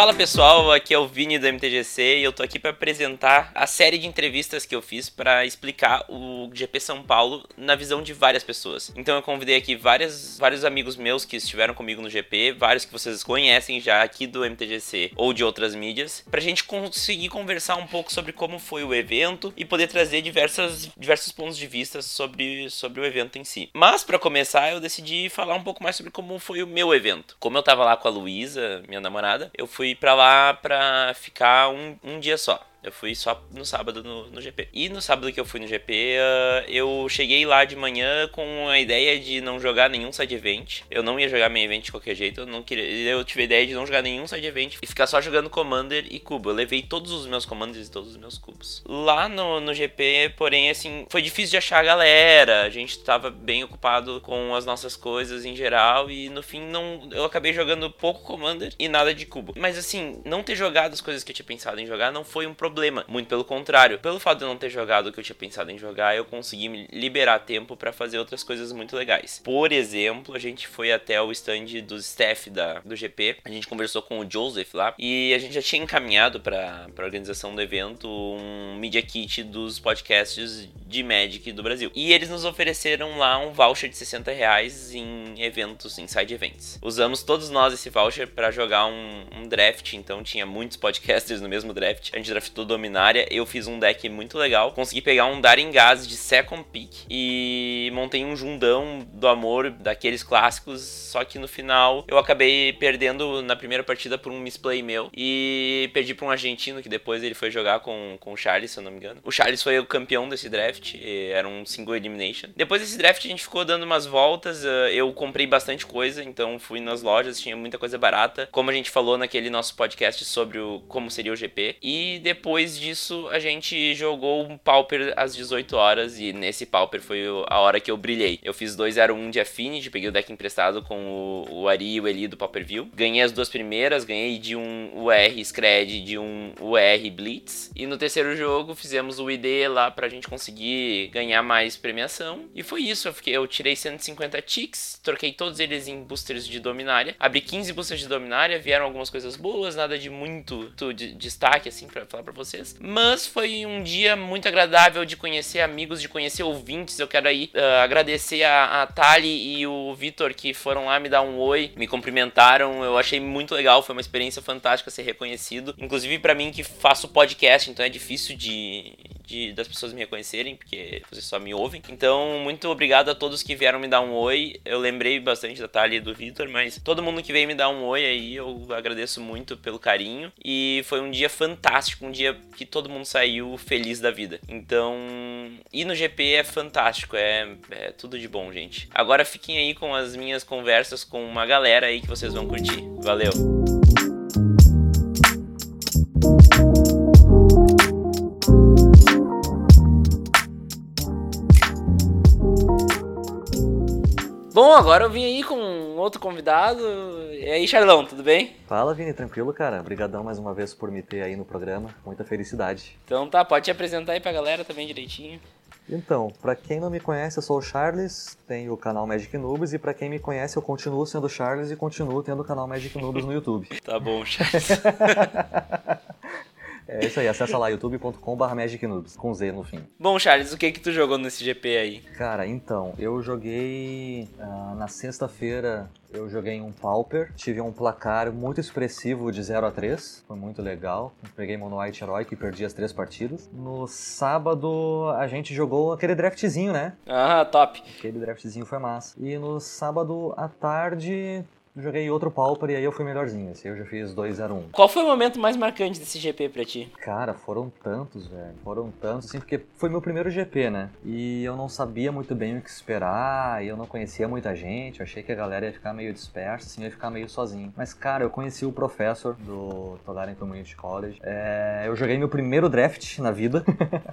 Fala pessoal, aqui é o Vini do MTGC e eu tô aqui para apresentar a série de entrevistas que eu fiz para explicar o GP São Paulo na visão de várias pessoas. Então eu convidei aqui várias, vários amigos meus que estiveram comigo no GP, vários que vocês conhecem já aqui do MTGC ou de outras mídias, pra gente conseguir conversar um pouco sobre como foi o evento e poder trazer diversas, diversos pontos de vista sobre, sobre o evento em si. Mas para começar, eu decidi falar um pouco mais sobre como foi o meu evento. Como eu tava lá com a Luísa, minha namorada, eu fui para lá para ficar um, um dia só. Eu fui só no sábado no, no, GP. E no sábado que eu fui no GP, uh, ah, eu cheguei lá de manhã com a ideia de não jogar nenhum side event. Eu não ia jogar main event de qualquer jeito. Eu não queria. Eu tive a ideia de não jogar nenhum side event e ficar só jogando Commander e cubo. Eu levei todos os meus Commanders e todos os meus cubos. Lá no, no GP, porém, assim, foi difícil de achar a galera. A gente tava bem ocupado com as nossas coisas em geral. E no fim, não, eu acabei jogando pouco Commander e nada de cubo. Mas assim, não ter jogado as coisas que eu tinha pensado em jogar não foi um problema problema. Muito pelo contrário. Pelo fato de eu não ter jogado o que eu tinha pensado em jogar, eu consegui me liberar tempo para fazer outras coisas muito legais. Por exemplo, a gente foi até o stand do staff da, do GP. A gente conversou com o Joseph lá e a gente já tinha encaminhado para a organização do evento um media kit dos podcasts de Magic do Brasil. E eles nos ofereceram lá um voucher de 60 reais em eventos, em side events. Usamos todos nós esse voucher para jogar um, um draft, então tinha muitos podcasters no mesmo draft. A gente draftou do Dominária, eu fiz um deck muito legal. Consegui pegar um Daringaz de second pick e montei um Jundão do Amor daqueles clássicos, só que no final eu acabei perdendo na primeira partida por um misplay meu e perdi para um argentino que depois ele foi jogar com, com o Charles, se eu não me engano. O Charles foi o campeão desse draft, era um single elimination. Depois desse draft a gente ficou dando umas voltas, eh, eu comprei bastante coisa, então fui nas lojas, tinha muita coisa barata, como a gente falou naquele nosso podcast sobre o como seria o GP. E depois depois disso, a gente jogou um Pauper às 18 horas e nesse Pauper foi a hora que eu brilhei. Eu fiz 201 de Affinity, peguei o deck emprestado com o, o Ari e o Eli do Pauper View. Ganhei as duas primeiras, ganhei de um UR Scred de um UR Blitz. E no terceiro jogo fizemos o ID lá pra gente conseguir ganhar mais premiação. E foi isso, eu, fiquei, eu tirei 150 ticks, troquei todos eles em boosters de Dominária. Abri 15 boosters de Dominária, vieram algumas coisas boas, nada de muito de destaque assim pra falar pra vocês. Mas foi um dia muito agradável de conhecer amigos, de conhecer ouvintes. Eu quero aí uh, agradecer a, a Tali e o Vitor que foram lá me dar um oi, me cumprimentaram. Eu achei muito legal, foi uma experiência fantástica ser reconhecido. Inclusive para mim que faço podcast, então é difícil de, de, das pessoas me reconhecerem, porque vocês só me ouvem. Então, muito obrigado a todos que vieram me dar um oi. Eu lembrei bastante da Thalia e do Vitor, mas todo mundo que veio me dar um oi aí, eu agradeço muito pelo carinho. E foi um dia fantástico, um dia que todo mundo saiu feliz da vida. Então, ir no GP é fantástico, é, é tudo de bom, gente. Agora fiquem aí com as minhas conversas com uma galera aí que vocês vão curtir. Valeu! Bom, agora eu vim aí com outro convidado. E aí, Charlão, tudo bem? Fala, Vini, tranquilo, cara. Obrigadão mais uma vez por me ter aí no programa. Muita felicidade. Então tá, pode te apresentar aí pra galera também direitinho. Então, para quem não me conhece, eu sou o Charles, tenho o canal Magic Noobs, e para quem me conhece, eu continuo sendo Charles e continuo tendo o canal Magic Noobs no YouTube. tá bom, Charles. É isso aí, acessa lá youtube.com.br magicnoobs, com Z no fim. Bom, Charles, o que que tu jogou nesse GP aí? Cara, então, eu joguei uh, na sexta-feira, eu joguei um Pauper, tive um placar muito expressivo de 0 a 3, foi muito legal. peguei Mono White Heroic e perdi as três partidas. No sábado, a gente jogou aquele draftzinho, né? Ah, top. Aquele draftzinho foi massa. E no sábado à tarde, joguei outro Pauper e aí eu fui melhorzinho. Assim, eu já fiz 2-0-1. Qual foi o momento mais marcante desse GP pra ti? Cara, foram tantos, velho. Foram tantos, assim, porque foi meu primeiro GP, né? E eu não sabia muito bem o que esperar, e eu não conhecia muita gente. Eu achei que a galera ia ficar meio dispersa, assim, ia ficar meio sozinho. Mas, cara, eu conheci o professor do Tolaren Community College. É, eu joguei meu primeiro draft na vida.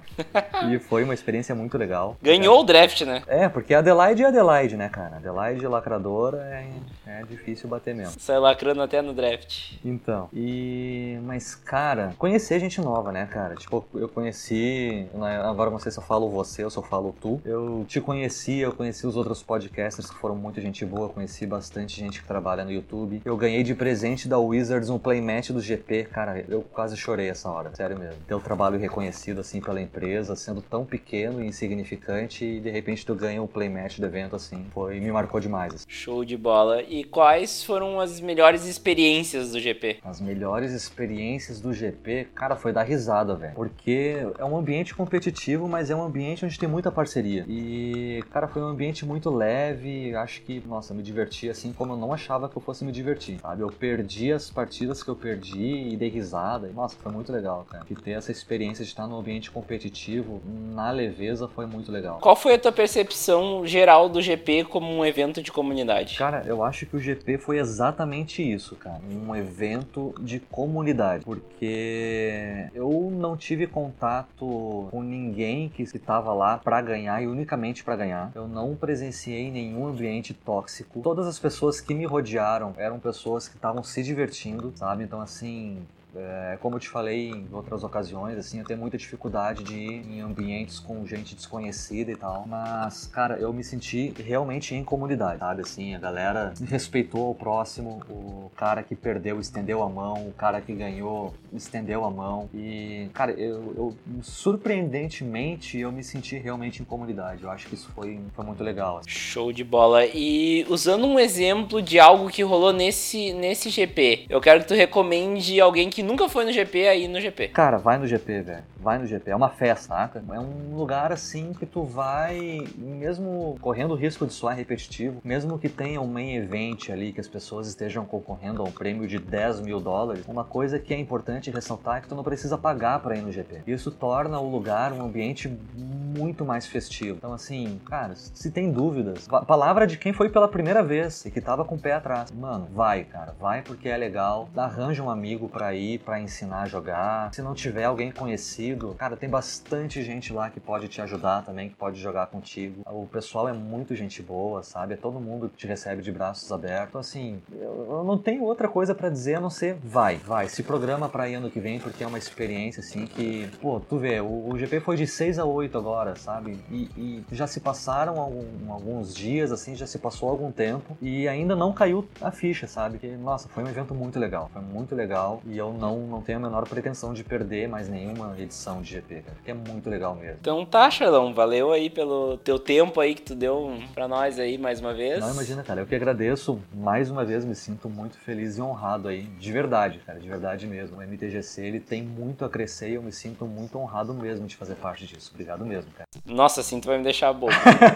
e foi uma experiência muito legal. Ganhou é. o draft, né? É, porque Adelaide é Adelaide, né, cara? Adelaide lacradora é, é difícil difícil bater mesmo. Sai lacrando até no draft. Então, e. Mas, cara, conhecer gente nova, né, cara? Tipo, eu conheci. Agora não sei se eu falo você ou se eu falo tu. Eu te conheci, eu conheci os outros podcasters que foram muito gente boa, conheci bastante gente que trabalha no YouTube. Eu ganhei de presente da Wizards um playmatch do GP. Cara, eu quase chorei essa hora, sério mesmo. Ter o trabalho reconhecido assim pela empresa, sendo tão pequeno e insignificante, e de repente tu ganha o playmatch do evento assim. Foi, me marcou demais. Assim. Show de bola. E quais foram as melhores experiências do GP? As melhores experiências do GP, cara, foi dar risada, velho. Porque é um ambiente competitivo, mas é um ambiente onde tem muita parceria. E, cara, foi um ambiente muito leve. Acho que, nossa, me diverti assim como eu não achava que eu fosse me divertir, sabe? Eu perdi as partidas que eu perdi e dei risada. E, nossa, foi muito legal, cara. E ter essa experiência de estar num ambiente competitivo, na leveza, foi muito legal. Qual foi a tua percepção geral do GP como um evento de comunidade? Cara, eu acho que o GP foi exatamente isso, cara. Um evento de comunidade. Porque eu não tive contato com ninguém que estava lá para ganhar e unicamente para ganhar. Eu não presenciei nenhum ambiente tóxico. Todas as pessoas que me rodearam eram pessoas que estavam se divertindo, sabe? Então, assim, é, como eu te falei em outras ocasiões, assim, eu tenho muita dificuldade de ir em ambientes com gente desconhecida e tal. Mas, cara, eu me senti realmente em comunidade, sabe? Assim, a galera respeitou o próximo, o cara que perdeu estendeu a mão, o cara que ganhou estendeu a mão. E, cara, eu, eu surpreendentemente, eu me senti realmente em comunidade. Eu acho que isso foi, foi muito legal. Assim. Show de bola. E usando um exemplo de algo que rolou nesse, nesse GP, eu quero que tu recomende alguém que nunca foi no GP aí no GP. Cara, vai no GP, velho. Vai no GP. É uma festa, saca? É um lugar assim que tu vai, mesmo correndo o risco de soar repetitivo, mesmo que tenha um main event ali, que as pessoas estejam concorrendo a um prêmio de 10 mil dólares, uma coisa que é importante ressaltar é que tu não precisa pagar para ir no GP. Isso torna o lugar um ambiente muito mais festivo. Então, assim, cara, se tem dúvidas, palavra de quem foi pela primeira vez e que tava com o pé atrás. Mano, vai, cara, vai porque é legal. Arranja um amigo pra ir, pra ensinar a jogar. Se não tiver alguém conhecido, cara, tem bastante gente lá que pode te ajudar também, que pode jogar contigo. O pessoal é muito gente boa, sabe? É todo mundo que te recebe de braços abertos. Então, assim, eu não tenho outra coisa para dizer a não ser vai, vai. Se programa pra ir ano que vem, porque é uma experiência, assim, que, pô, tu vê, o, o GP foi de 6 a 8 agora, sabe? E, e já se passaram algum, alguns dias, assim, já se passou algum tempo e ainda não caiu a ficha, sabe? Que, nossa, foi um evento muito legal, foi muito legal e eu não, não tenho a menor pretensão de perder mais nenhuma edição de GP, cara, porque é muito legal mesmo. Então tá, Charlão, valeu aí pelo teu tempo aí que tu deu pra nós aí mais uma vez. Não, imagina, cara, eu que agradeço mais uma vez, me sinto muito feliz e honrado aí, de verdade, cara, de verdade mesmo. O MTGC, ele tem muito a crescer e eu me sinto muito honrado mesmo de fazer parte disso. Obrigado mesmo, cara. Nossa, assim tu vai me deixar bobo.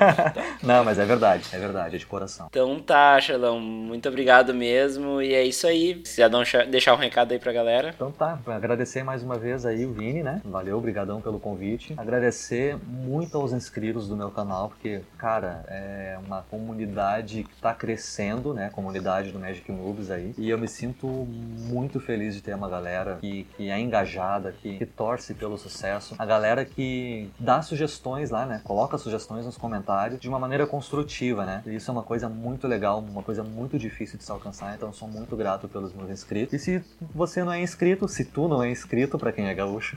Não, mas é verdade, é verdade, é de coração. Então tá, Charlão, muito obrigado mesmo. E é isso aí. Se já deixar um recado aí pra galera. Então tá, agradecer mais uma vez aí o Vini, né? Valeu, obrigadão pelo convite. Agradecer muito aos inscritos do meu canal, porque, cara, é uma comunidade que tá crescendo, né? Comunidade do Magic Moves aí. E eu me sinto muito feliz de ter uma galera que, que é engajada, que, que torce pelo sucesso. A galera que dá sugestões lá, né? Coloca sugestões nos comentários de uma maneira construtiva, né? E isso é uma coisa muito legal, uma coisa muito difícil de se alcançar, então sou muito grato pelos meus inscritos. E se você não é inscrito, se tu não é inscrito, para quem é gaúcho,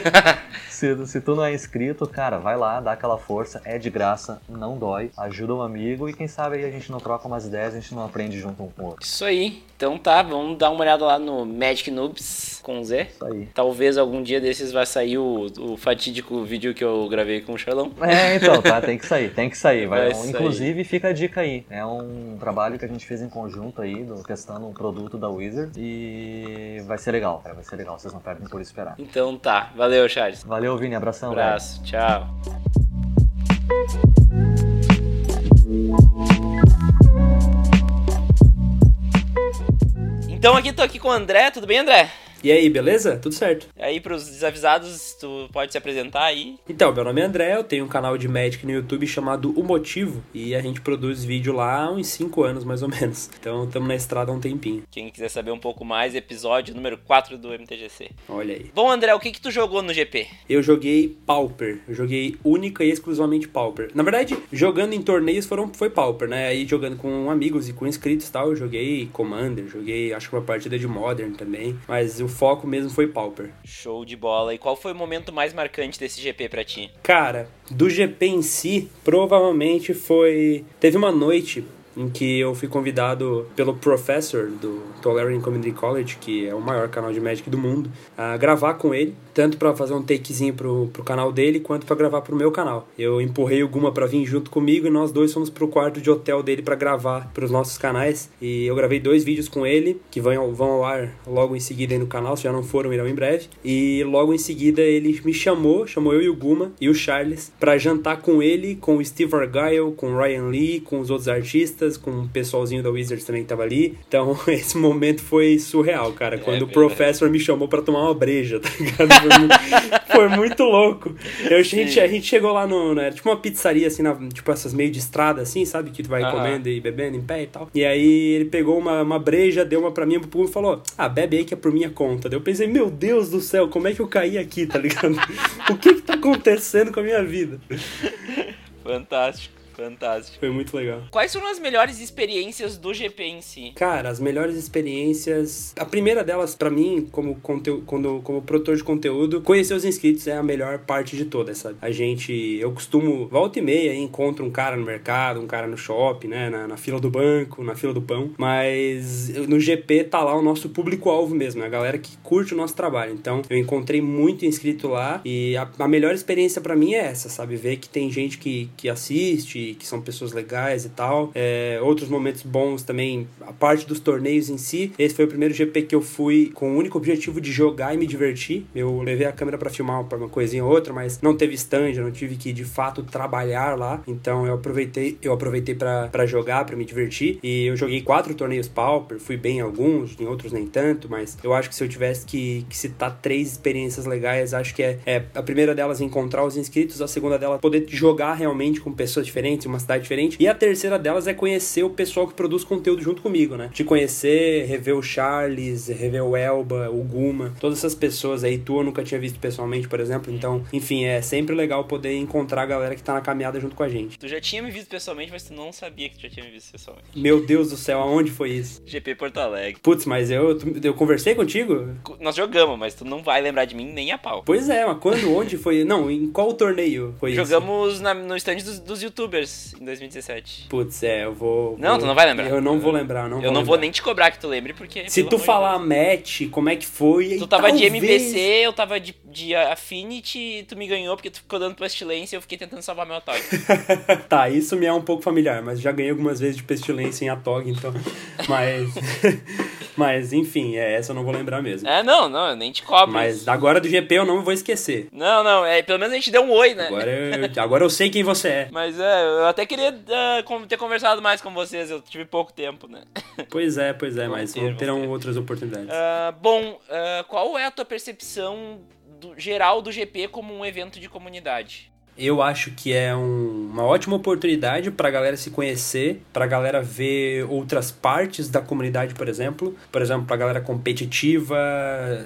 se, se tu não é inscrito, cara, vai lá, dá aquela força, é de graça, não dói, ajuda um amigo e quem sabe aí a gente não troca umas ideias, a gente não aprende junto um com o outro. Isso aí. Então tá, vamos dar uma olhada lá no Magic Noobs com Z. Isso aí. Talvez algum dia desses vai sair o, o fatídico vídeo que eu gravei com o Charlão. É, então, tá, tem que sair, tem que sair. Vai, vai inclusive, fica a dica aí. É um trabalho que a gente fez em conjunto aí, do, testando um produto da Wizard. E vai ser legal, cara, vai ser legal. Vocês não perdem por esperar. Então tá, valeu, Charles. Valeu, Vini, abração. Abraço, velho. tchau. Então aqui tô aqui com o André, tudo bem, André? E aí, beleza? Tudo certo. Aí, pros desavisados, tu pode se apresentar aí? Então, meu nome é André, eu tenho um canal de Magic no YouTube chamado O Motivo, e a gente produz vídeo lá há uns 5 anos, mais ou menos. Então, estamos na estrada há um tempinho. Quem quiser saber um pouco mais, episódio número 4 do MTGC. Olha aí. Bom, André, o que que tu jogou no GP? Eu joguei Pauper, eu joguei única e exclusivamente Pauper. Na verdade, jogando em torneios foram, foi Pauper, né? Aí jogando com amigos e com inscritos e tal, eu joguei Commander, joguei acho que uma partida de Modern também, mas o foco mesmo foi Pauper. Show de bola. E qual foi o momento mais marcante desse GP pra ti? Cara, do GP em si, provavelmente foi. Teve uma noite em que eu fui convidado pelo professor do Tolerian Community College, que é o maior canal de Magic do mundo, a gravar com ele, tanto para fazer um takezinho pro, pro canal dele, quanto para gravar pro meu canal. Eu empurrei o Guma para vir junto comigo e nós dois fomos pro quarto de hotel dele para gravar pros nossos canais. E eu gravei dois vídeos com ele, que vão vão ao ar logo em seguida aí no canal, se já não foram, irão em breve. E logo em seguida ele me chamou, chamou eu e o Guma e o Charles, para jantar com ele, com o Steve Argyle, com o Ryan Lee, com os outros artistas, com o pessoalzinho da Wizards também que tava ali. Então, esse momento foi surreal, cara. É, Quando o verdade. professor me chamou para tomar uma breja, tá ligado? Foi, mu- foi muito louco. Eu, a, gente, a gente chegou lá no. Né, tipo uma pizzaria, assim, na- tipo essas meio de estrada, assim, sabe? Que tu vai comendo e bebendo em pé e tal. E aí ele pegou uma, uma breja, deu uma pra mim pro público e falou: Ah, bebe aí que é por minha conta. Eu pensei, meu Deus do céu, como é que eu caí aqui, tá ligado? o que que tá acontecendo com a minha vida? Fantástico, fantástico. Foi muito legal. Quais foram as melhores experiências do GP em si? Cara, as melhores experiências. A primeira delas, pra mim, como, conteúdo, como, como produtor de conteúdo, conhecer os inscritos é a melhor parte de todas, sabe? A gente, eu costumo, volta e meia, encontro um cara no mercado, um cara no shopping, né? Na, na fila do banco, na fila do pão. Mas no GP tá lá o nosso público-alvo mesmo, né? a galera que curte o nosso trabalho. Então, eu encontrei muito inscrito lá e a, a melhor experiência pra mim é essa, sabe? Ver que tem gente que, que assiste, que são pessoas legais e tal. É, outros momentos bons também, a parte dos torneios em si. Esse foi o primeiro GP que eu fui com o único objetivo de jogar e me divertir. Eu levei a câmera pra filmar uma coisinha ou outra, mas não teve stand, eu não tive que de fato trabalhar lá. Então eu aproveitei, eu aproveitei pra jogar, pra me divertir. E eu joguei quatro torneios Pauper, fui bem em alguns, em outros nem tanto, mas eu acho que se eu tivesse que, que citar três experiências legais, acho que é, é a primeira delas encontrar os inscritos, a segunda delas poder jogar realmente com pessoas diferentes, em uma cidade diferente, e a terceira delas é conhecer o pessoal que produz conteúdo junto comigo, né? De conhecer, rever o Charles, rever o Elba, o Guma, todas essas pessoas aí, tu eu nunca tinha visto pessoalmente, por exemplo, então, enfim, é sempre legal poder encontrar a galera que tá na caminhada junto com a gente. Tu já tinha me visto pessoalmente, mas tu não sabia que tu já tinha me visto pessoalmente. Meu Deus do céu, aonde foi isso? GP Porto Alegre. Putz, mas eu, eu conversei contigo? Nós jogamos, mas tu não vai lembrar de mim nem a pau. Pois é, mas quando, onde foi? Não, em qual torneio foi isso? Jogamos no stand dos, dos youtubers em 2017. Putz, é, eu vou. Não, vou- tu não vai lembrar. Eu não vou lembrar, não eu não vou lembrar. nem te cobrar que tu lembre, porque. Se tu de falar Deus. match, como é que foi? Tu tava de talvez- MPC, eu tava de, de Affinity, tu me ganhou porque tu ficou dando pestilência e eu fiquei tentando salvar meu Atog. tá, isso me é um pouco familiar, mas já ganhei algumas vezes de pestilência em Atog, então. Mas. mas, enfim, é, essa eu não vou lembrar mesmo. é, não, não, eu nem te cobro. Mas agora do GP eu não vou esquecer. Não, não, é, pelo menos a gente deu um oi, né? Agora eu, agora eu sei quem você é. Mas é, eu até queria com- ter conversado mais com vocês, eu tive pouco tempo, né? Pois é, pois é, Vamos mas ter, terão ter. outras oportunidades. Ah, bom, ah, qual é a tua percepção do- geral do GP como um evento de comunidade? Eu acho que é um- uma ótima oportunidade pra galera se conhecer, pra galera ver outras partes da comunidade, por exemplo. Por exemplo, pra galera competitiva,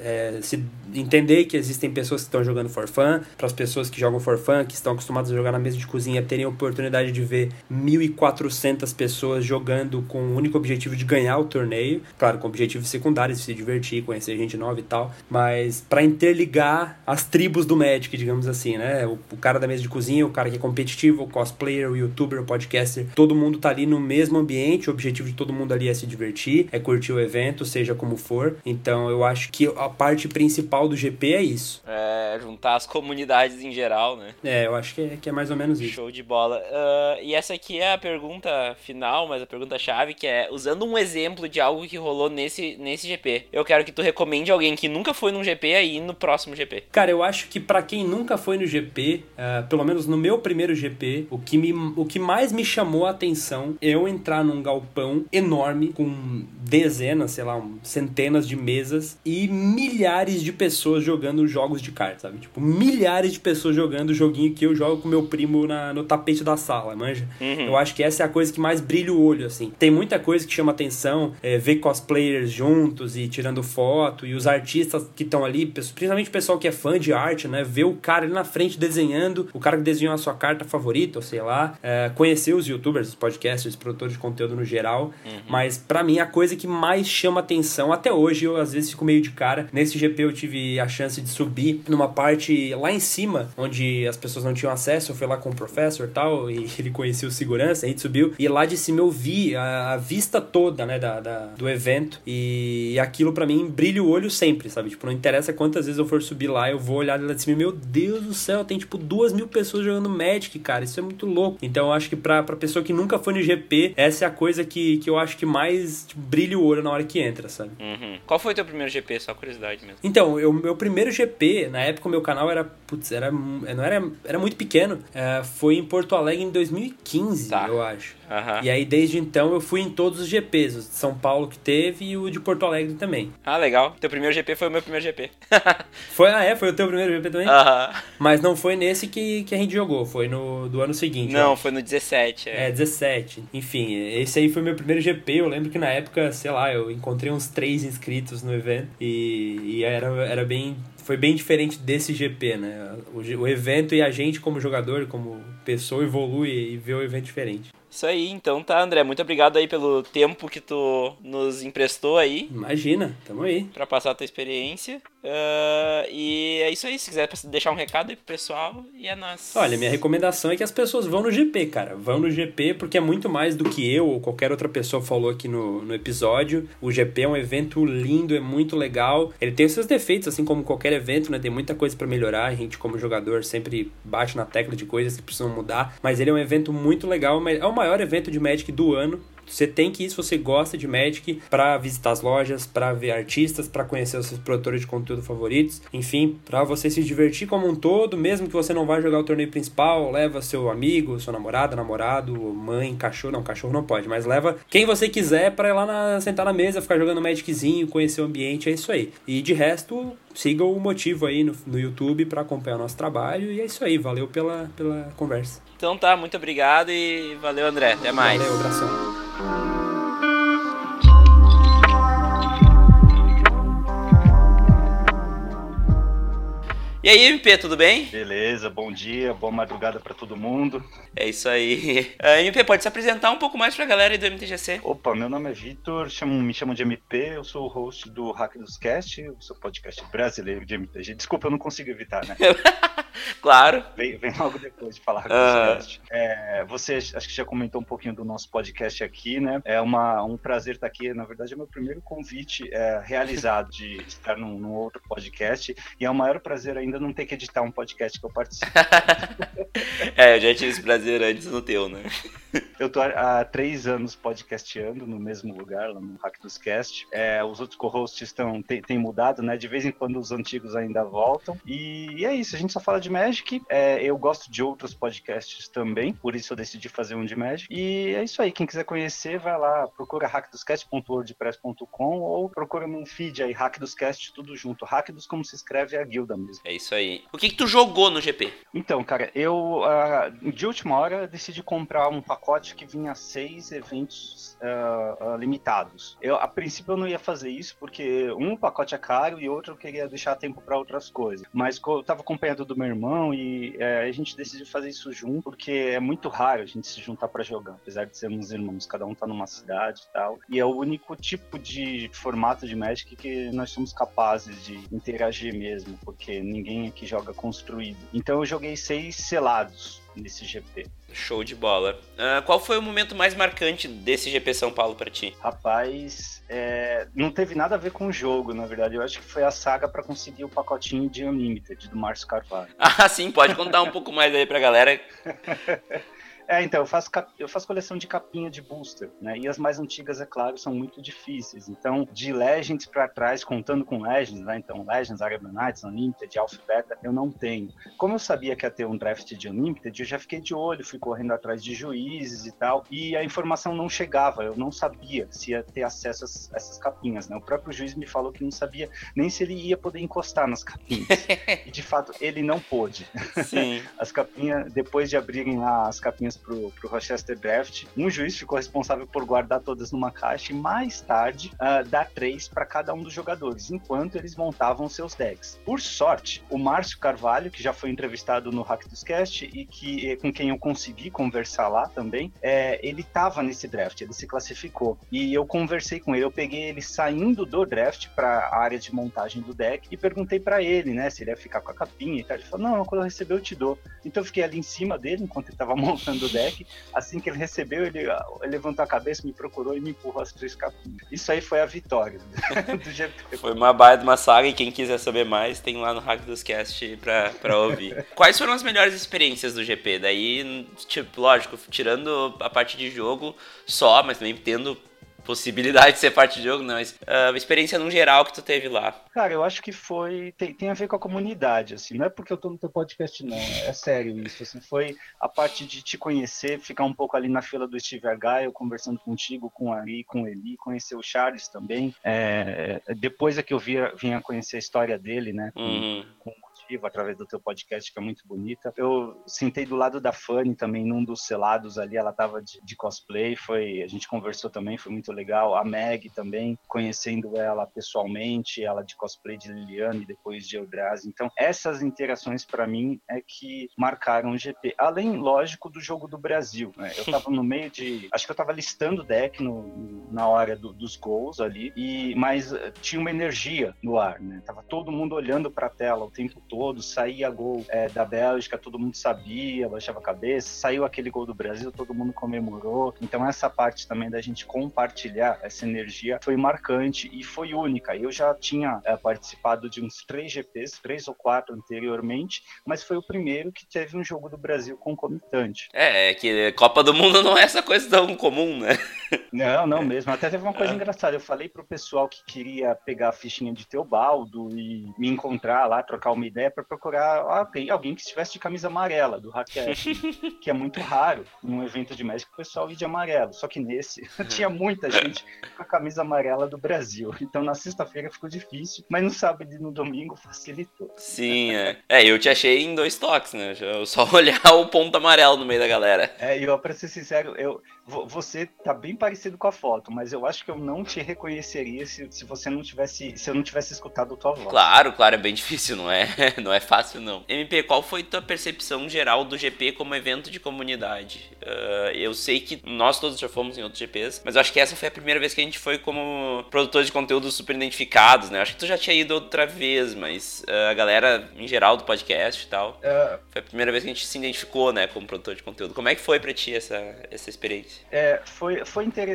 é, se entender que existem pessoas que estão jogando for fun, para as pessoas que jogam for fun, que estão acostumadas a jogar na mesa de cozinha, terem a oportunidade de ver 1.400 pessoas jogando com o único objetivo de ganhar o torneio. Claro, com objetivos secundários, se divertir, conhecer gente nova e tal. Mas pra interligar as tribos do Magic, digamos assim, né? O, o cara da mesa de cozinha, o cara que é competitivo, o cosplayer, o youtuber, o podcaster, todo mundo tá ali no mesmo ambiente, o objetivo de todo mundo ali é se divertir, é curtir o evento, seja como for. Então eu acho que a parte principal do GP é isso. É, juntar as comunidades em geral, né? É, eu acho que é, que é mais ou menos isso. Show de bola. Ah, e essa aqui é a pergunta final, mas a pergunta chave, que é, usando um exemplo de algo que rolou nesse, nesse GP, eu quero que tu recomende alguém que nunca foi num GP aí no próximo GP. Cara, eu acho que pra quem nunca foi no GP, ah, pelo menos no meu primeiro GP, o que, me, o que mais me chamou a atenção é eu entrar num galpão enorme com dezenas, sei lá, centenas de mesas e milhares de pessoas jogando jogos de cartas, sabe? Tipo, milhares de pessoas jogando o joguinho que eu jogo com meu primo na, no tapete da sala, manja? Uhum. Eu acho que essa é a coisa que mais brilha o olho, assim. Tem muita coisa que chama atenção, é, ver cosplayers juntos e tirando foto, e os artistas que estão ali, principalmente o pessoal que é fã de arte, né? Ver o cara ali na frente desenhando, o cara que desenhou a sua carta favorita, ou sei lá. É, conhecer os youtubers, os podcasters, os produtores de conteúdo no geral. Uhum. Mas para mim a coisa que mais chama atenção, até hoje eu às vezes fico meio de cara. Nesse GP eu tive a chance de subir numa parte lá em cima, onde as pessoas não tinham acesso. Eu fui lá com o professor e tal, e ele conhecia o segurança, a gente subiu. E lá de cima eu vi a, a vista toda, né, da, da do evento. E, e aquilo para mim brilha o olho sempre, sabe? Tipo, não interessa quantas vezes eu for subir lá, eu vou olhar lá de cima e, meu Deus do céu, tem tipo duas mil pessoas jogando Magic, cara. Isso é muito louco. Então eu acho que pra, pra pessoa que nunca foi no GP, essa é a coisa que, que eu acho que mais tipo, brilha o olho na hora que entra, sabe? Uhum. Qual foi o teu primeiro GP? Só curiosidade mesmo. Então, eu, meu primeiro GP, na época o meu canal era, putz, era, não era, era muito pequeno. É, foi em Porto Alegre em 2015, tá. eu acho. Uhum. E aí, desde então, eu fui em todos os GPs. O de São Paulo que teve e o de Porto Alegre também. Ah, legal. Teu primeiro GP foi o meu primeiro GP. foi, ah, é? Foi o teu primeiro GP também? Uhum. Mas não foi nesse que, que a gente jogou. Foi no do ano seguinte. Não, foi no 17. É. é, 17. Enfim, esse aí foi meu primeiro GP. Eu lembro que na época, sei lá, eu encontrei uns três inscritos no evento. E, e era, era bem foi bem diferente desse GP, né? O, o evento e a gente como jogador, como pessoa evolui e vê o evento diferente. Isso aí, então tá, André. Muito obrigado aí pelo tempo que tu nos emprestou aí. Imagina, tamo aí. Pra passar a tua experiência. Uh, e é isso aí, se quiser deixar um recado aí pro pessoal, e é nóis. Olha, minha recomendação é que as pessoas vão no GP, cara. Vão no GP porque é muito mais do que eu ou qualquer outra pessoa falou aqui no, no episódio. O GP é um evento lindo, é muito legal. Ele tem seus defeitos, assim como qualquer evento, né? Tem muita coisa para melhorar. A gente, como jogador, sempre bate na tecla de coisas que precisam mudar. Mas ele é um evento muito legal, é o maior evento de Magic do ano. Você tem que ir se você gosta de Magic para visitar as lojas, para ver artistas, para conhecer os seus produtores de conteúdo favoritos, enfim, para você se divertir como um todo, mesmo que você não vá jogar o torneio principal, leva seu amigo, sua namorada, namorado, mãe, cachorro, não, cachorro não pode, mas leva quem você quiser para ir lá na, sentar na mesa, ficar jogando Magiczinho, conhecer o ambiente, é isso aí. E de resto, siga o motivo aí no, no YouTube para acompanhar o nosso trabalho e é isso aí, valeu pela, pela conversa. Então tá, muito obrigado e valeu André, até mais. Valeu, abração. Aí, MP, tudo bem? Beleza, bom dia, boa madrugada para todo mundo. É isso aí. Uh, MP, pode se apresentar um pouco mais pra galera do MTGC? Opa, meu nome é Vitor, chamo, me chamam de MP, eu sou o host do Hack dos Cast, o seu podcast brasileiro de MTG. Desculpa, eu não consigo evitar, né? claro. Vem, vem, logo depois de falar Hack uh. Cast. É, você acho que já comentou um pouquinho do nosso podcast aqui, né? É uma, um prazer estar aqui. Na verdade, é meu primeiro convite é, realizado de estar num, num outro podcast e é o maior prazer ainda não ter que editar um podcast que eu participo. é, eu já tive esse prazer antes no teu, né? eu tô há três anos podcasteando no mesmo lugar, lá no Hack dos Cast. É, os outros co-hosts estão, têm, têm mudado, né? De vez em quando os antigos ainda voltam. E, e é isso, a gente só fala de Magic. É, eu gosto de outros podcasts também, por isso eu decidi fazer um de Magic. E é isso aí, quem quiser conhecer, vai lá, procura hackdoscast.wordpress.com ou procura num feed aí, Hack dos Cast, tudo junto. Hack dos como se escreve é a guilda mesmo. É isso aí. O que, que tu jogou no GP? Então, cara, eu uh, de última hora decidi comprar um pacote que vinha seis eventos uh, uh, limitados. Eu, a princípio, eu não ia fazer isso porque um pacote é caro e outro eu queria deixar tempo para outras coisas. Mas eu tava acompanhando do meu irmão e uh, a gente decidiu fazer isso junto porque é muito raro a gente se juntar para jogar, apesar de sermos irmãos, cada um tá numa cidade e tal. E é o único tipo de formato de Magic que nós somos capazes de interagir mesmo, porque ninguém aqui joga construído. Então eu joguei seis selados nesse GP. Show de bola. Uh, qual foi o momento mais marcante desse GP São Paulo para ti? Rapaz, é, não teve nada a ver com o jogo, na verdade. Eu acho que foi a saga para conseguir o pacotinho de Unlimited do Márcio Carvalho. Ah, sim, pode contar um pouco mais aí pra galera. É, então, eu faço, eu faço coleção de capinha de booster, né? E as mais antigas, é claro, são muito difíceis. Então, de Legends para trás, contando com Legends, né? Então, Legends, Arabian Nights, Unlimited, Alpha Beta, eu não tenho. Como eu sabia que ia ter um draft de Unlimited, eu já fiquei de olho, fui correndo atrás de juízes e tal, e a informação não chegava, eu não sabia se ia ter acesso a essas capinhas, né? O próprio juiz me falou que não sabia nem se ele ia poder encostar nas capinhas. e, de fato, ele não pôde. Sim. As capinhas, depois de abrirem lá as capinhas pro, pro Rochester Draft. Um juiz ficou responsável por guardar todas numa caixa e mais tarde uh, dar três para cada um dos jogadores, enquanto eles montavam seus decks. Por sorte, o Márcio Carvalho, que já foi entrevistado no Hack dos Cast e que com quem eu consegui conversar lá também, é, ele estava nesse draft, ele se classificou. E eu conversei com ele, eu peguei ele saindo do draft para a área de montagem do deck e perguntei para ele, né, se ele ia ficar com a capinha e tal. Ele falou: "Não, quando eu receber eu te dou". Então eu fiquei ali em cima dele enquanto ele estava montando do deck. Assim que ele recebeu, ele, ele, levantou a cabeça, me procurou e me empurrou as três capinhas. Isso aí foi a vitória do GP. Foi uma baita uma saga e quem quiser saber mais, tem lá no Hack dos Cast pra, pra ouvir. Quais foram as melhores experiências do GP? Daí, tipo, lógico, tirando a parte de jogo só, mas também tendo possibilidade de ser parte do jogo, não, mas uh, experiência no geral que tu teve lá. Cara, eu acho que foi. Tem, tem a ver com a comunidade, assim. Não é porque eu tô no teu podcast, não. É sério isso. Assim, foi a parte de te conhecer, ficar um pouco ali na fila do Steve Argyle, conversando contigo, com o Ari, com o Eli, conhecer o Charles também. É, depois é que eu via, vinha conhecer a história dele, né? Com, uhum. com através do teu podcast, que é muito bonita. Eu sentei do lado da Fanny também, num dos selados ali, ela tava de, de, cosplay, foi, a gente conversou também, foi muito legal. A Meg também, conhecendo ela pessoalmente, ela de cosplay de Liliane, depois de Eldrazi. Então, essas interações para mim é que marcaram o GP. Além, lógico, do jogo do Brasil. Né? Eu tava no meio de. Acho que eu tava listando o deck no, na hora do, dos gols ali, e mas eh, tinha uma energia no ar, né? Tava todo mundo olhando para a tela o tempo todo todo, saía gol é, da Bélgica, todo mundo sabia, baixava a cabeça, saiu aquele gol do Brasil, todo mundo comemorou. Então essa parte também da gente compartilhar essa energia foi marcante e foi única. Eu já tinha é, participado de uns três GPs, três ou quatro anteriormente, mas foi o primeiro que teve um jogo do Brasil concomitante. É, é que Copa do Mundo não é essa coisa tão comum, né? Não, não mesmo. Até teve uma coisa é. engraçada. Eu falei pro pessoal que queria pegar a fichinha de Teobaldo e me encontrar lá, trocar uma ideia para procurar alguém, alguém que estivesse de camisa amarela do Raquete, que é muito raro num evento de Magic o pessoal ir de amarelo. Só que nesse tinha muita gente com a camisa amarela do Brasil. Então na sexta-feira ficou difícil, mas no sábado e no domingo facilitou. Sim, é. É, eu te achei em dois toques, né? Eu só olhar o ponto amarelo no meio da galera. É, e eu, pra ser sincero, eu, você tá bem parecido com a foto, mas eu acho que eu não te reconheceria se, se você não tivesse, se eu não tivesse escutado a tua voz. Claro, claro, é bem difícil, não é? Não é fácil não. MP, qual foi tua percepção geral do GP como evento de comunidade? Uh, eu sei que nós todos já fomos em outros GPs, mas eu acho que essa foi a primeira vez que a gente foi como produtor de conteúdo super identificados, né? Eu acho que tu já tinha ido outra vez, mas uh, a galera em geral do podcast e tal, uh, foi a primeira vez que a gente se identificou, né, como produtor de conteúdo. Como é que foi para ti essa, essa experiência? É, foi, foi interessante.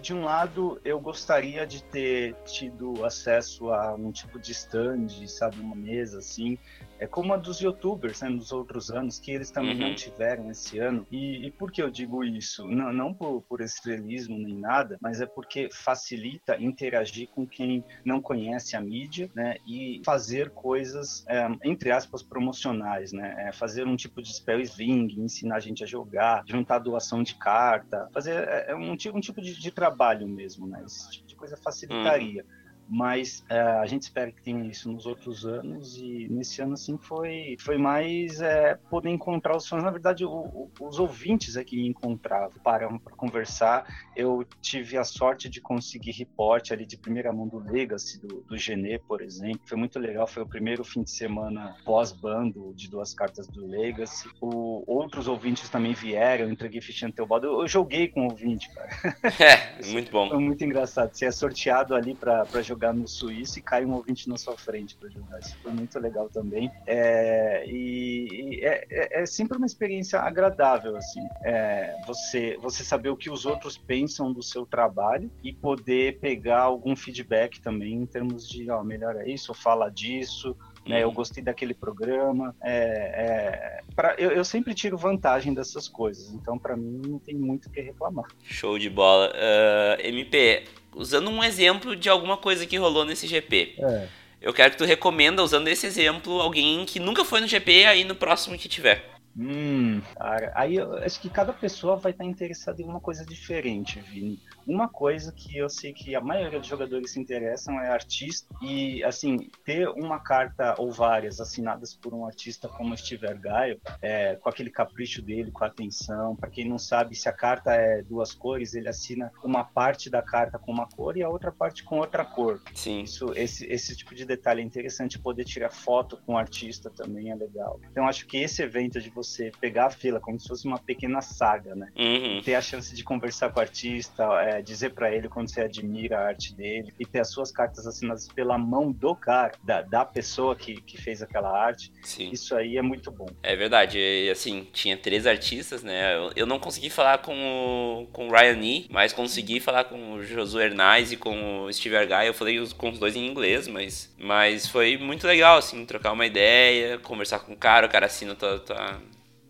De um lado, eu gostaria de ter tido acesso a um tipo de stand, sabe, uma mesa assim, é como a dos youtubers, né, nos outros anos, que eles também uhum. não tiveram esse ano. E, e, por que eu digo isso? Não, não por, por estrelismo nem nada, mas é porque facilita interagir com quem não conhece a mídia, né, e fazer coisas, é, entre aspas, promocionais, né, é fazer um tipo de spell sling, ensinar a gente a jogar, juntar doação de carta, fazer é, é um, um tipo de, de, trabalho mesmo, né, esse tipo de coisa facilitaria. Uhum mas é, a gente espera que tenha isso nos outros anos e nesse ano assim foi foi mais é, poder encontrar os fãs. Na verdade o, o, os ouvintes aqui me encontravam para conversar. Eu tive a sorte de conseguir reporte ali de primeira mão do Legacy do, do Genê por exemplo. Foi muito legal foi o primeiro fim de semana pós bando de duas cartas do Legacy. O, outros ouvintes também vieram eu entreguei fichinha Teobaldo eu, eu joguei com o ouvinte cara. É muito bom. Foi muito engraçado. Você é sorteado ali para jogar jogar no Suíço e cai um ouvinte na sua frente para jogar. Isso foi muito legal também. É, e, e é, é, é, sempre uma experiência agradável, assim. É, você, você saber o que os outros pensam do seu trabalho e poder pegar algum feedback também em termos de, ó, melhora isso, fala disso, né? Eu uhum. gostei daquele programa. É, é, pra, eu, eu, sempre tiro vantagem dessas coisas, então para mim não tem muito o que reclamar. Show de bola. Uh, MP, usando um exemplo de alguma coisa que rolou nesse GP. É. Eu quero que tu recomenda, usando esse exemplo, alguém que nunca foi no GP aí no próximo que tiver. Hum, cara, aí eu acho que cada pessoa vai estar interessada em uma coisa diferente, Vini. Uma coisa que eu sei que a maioria dos jogadores se interessam é artista e, assim, ter uma carta ou várias assinadas por um artista como Steve Argyle, é, com aquele capricho dele, com a atenção. Para quem não sabe, se a carta é duas cores, ele assina uma parte da carta com uma cor e a outra parte com outra cor. Sim. Isso, esse, esse tipo de detalhe é interessante. Poder tirar foto com o artista também é legal. Então, acho que esse evento de você você pegar a fila como se fosse uma pequena saga, né? Uhum. Ter a chance de conversar com o artista, é, dizer para ele quando você admira a arte dele e ter as suas cartas assinadas pela mão do cara, da, da pessoa que, que fez aquela arte. Sim. Isso aí é muito bom. É verdade. E, assim, tinha três artistas, né? Eu, eu não consegui falar com o, com o Ryan Nee, mas consegui falar com o Josué Hernais e com o Steve Argyle. Eu falei com os dois em inglês, mas, mas foi muito legal, assim, trocar uma ideia, conversar com o cara, o cara assina tua, tua,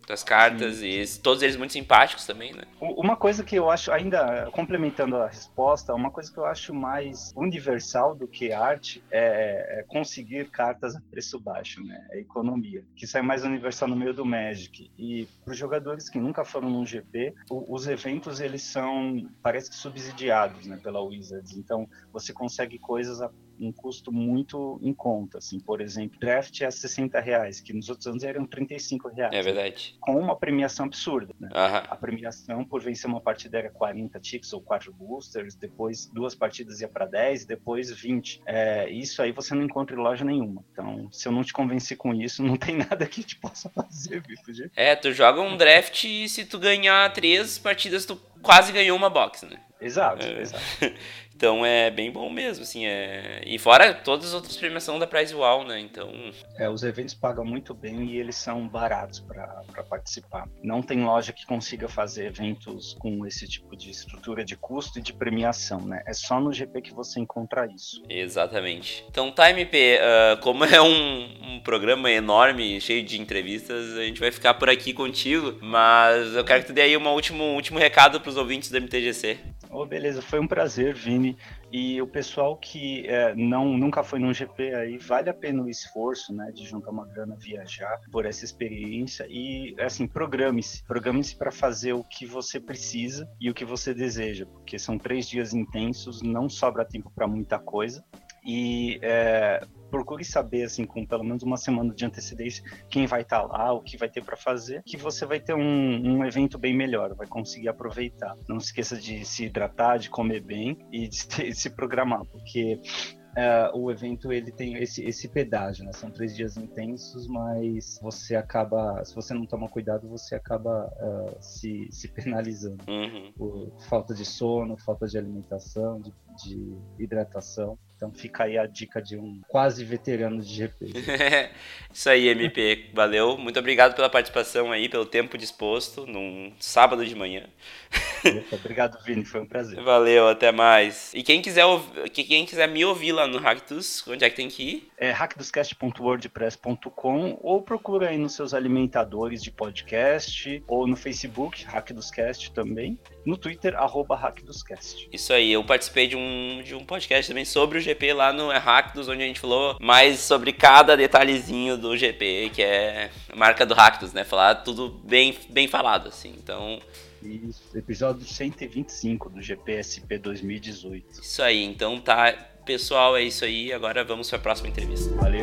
das cartas sim, e todos eles muito simpáticos também, né? Uma coisa que eu acho, ainda complementando a resposta, uma coisa que eu acho mais universal do que arte é, é conseguir cartas a preço baixo, né? É economia, que isso é mais universal no meio do Magic. E para os jogadores que nunca foram num GP, os eventos eles são, parece que subsidiados, né, pela Wizards. Então você consegue coisas a um custo muito em conta. Assim, por exemplo, draft é 60 reais, que nos outros anos eram 35 reais. É verdade. Com uma premiação absurda. Né? Uhum. A premiação por vencer uma partida era 40 ticks ou 4 boosters, depois duas partidas ia para 10, depois 20. É, isso aí você não encontra em loja nenhuma. Então, se eu não te convencer com isso, não tem nada que te possa fazer, viu? É, tu joga um draft e se tu ganhar três partidas, tu quase ganhou uma box, né? Exato, é. exato. Então é bem bom mesmo, assim, é... E fora todas as outras premiações da Prize Wall, né, então... É, os eventos pagam muito bem e eles são baratos para participar. Não tem loja que consiga fazer eventos com esse tipo de estrutura de custo e de premiação, né? É só no GP que você encontra isso. Exatamente. Então, tá, MP, uh, como é um, um programa enorme, cheio de entrevistas, a gente vai ficar por aqui contigo, mas eu quero que tu dê aí um último, último recado para os ouvintes do MTGC. Oh, beleza, foi um prazer, Vini. E o pessoal que é, não nunca foi num GP aí, vale a pena o esforço, né, de juntar uma grana, viajar por essa experiência e assim, programe-se, programe-se para fazer o que você precisa e o que você deseja, porque são três dias intensos, não sobra tempo para muita coisa. E é, procure saber, assim, com pelo menos uma semana de antecedência, quem vai estar tá lá, o que vai ter para fazer, que você vai ter um, um, evento bem melhor, vai conseguir aproveitar. Não se esqueça de se hidratar, de comer bem e de, de se programar, porque Uh, o evento ele tem esse, esse pedágio, né? São três dias intensos, mas você acaba, se você não toma cuidado, você acaba uh, se, se penalizando uhum. por falta de sono, falta de alimentação, de, de hidratação. Então fica aí a dica de um quase veterano de GP. Isso aí, MP. Valeu. Muito obrigado pela participação aí, pelo tempo disposto num sábado de manhã. Obrigado, Vini. Foi um prazer. Valeu, até mais. E quem quiser, quem quiser me ouvir lá no Hacktus, onde é que tem que ir? É hackdoscast.wordpress.com ou procura aí nos seus alimentadores de podcast ou no Facebook, Hackdoscast também. No Twitter, arroba Hackdoscast. Isso aí, eu participei de um, de um podcast também sobre o GP lá no Hackdos, onde a gente falou mais sobre cada detalhezinho do GP, que é marca do Hackdos, né? Falar tudo bem, bem falado, assim. Então. Isso, episódio 125 do GPSP 2018. Isso aí, então tá. Pessoal, é isso aí. Agora vamos para a próxima entrevista. Valeu.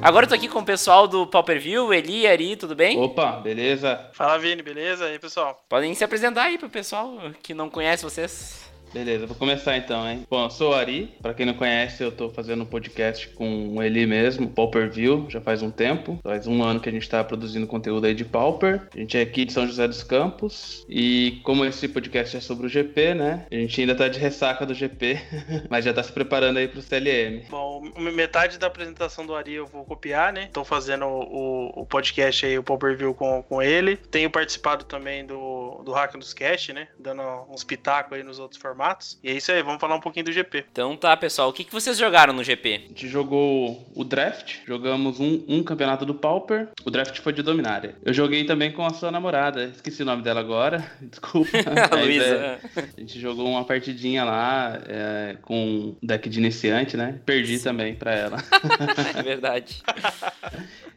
Agora eu tô aqui com o pessoal do Pauper View, Eli, Ari, tudo bem? Opa, beleza? Fala, Vini, beleza? E aí, pessoal? Podem se apresentar aí pro pessoal que não conhece vocês. Beleza, vou começar então, hein? Bom, eu sou o Ari. Pra quem não conhece, eu tô fazendo um podcast com ele mesmo, Pauper View, já faz um tempo. Faz um ano que a gente tá produzindo conteúdo aí de Pauper. A gente é aqui de São José dos Campos. E como esse podcast é sobre o GP, né? A gente ainda tá de ressaca do GP, mas já tá se preparando aí pro CLM. Bom, metade da apresentação do Ari eu vou copiar, né? Tô fazendo o, o podcast aí, o Pauper View com, com ele. Tenho participado também do, do Hack dos Cast, né? Dando uns pitacos aí nos outros formatos. E é isso aí, vamos falar um pouquinho do GP. Então tá, pessoal, o que, que vocês jogaram no GP? A gente jogou o draft, jogamos um, um campeonato do Pauper. O draft foi de Dominária. Eu joguei também com a sua namorada, esqueci o nome dela agora, desculpa. a Luísa. É, a gente jogou uma partidinha lá é, com deck de iniciante, né? Perdi Sim. também pra ela. é verdade.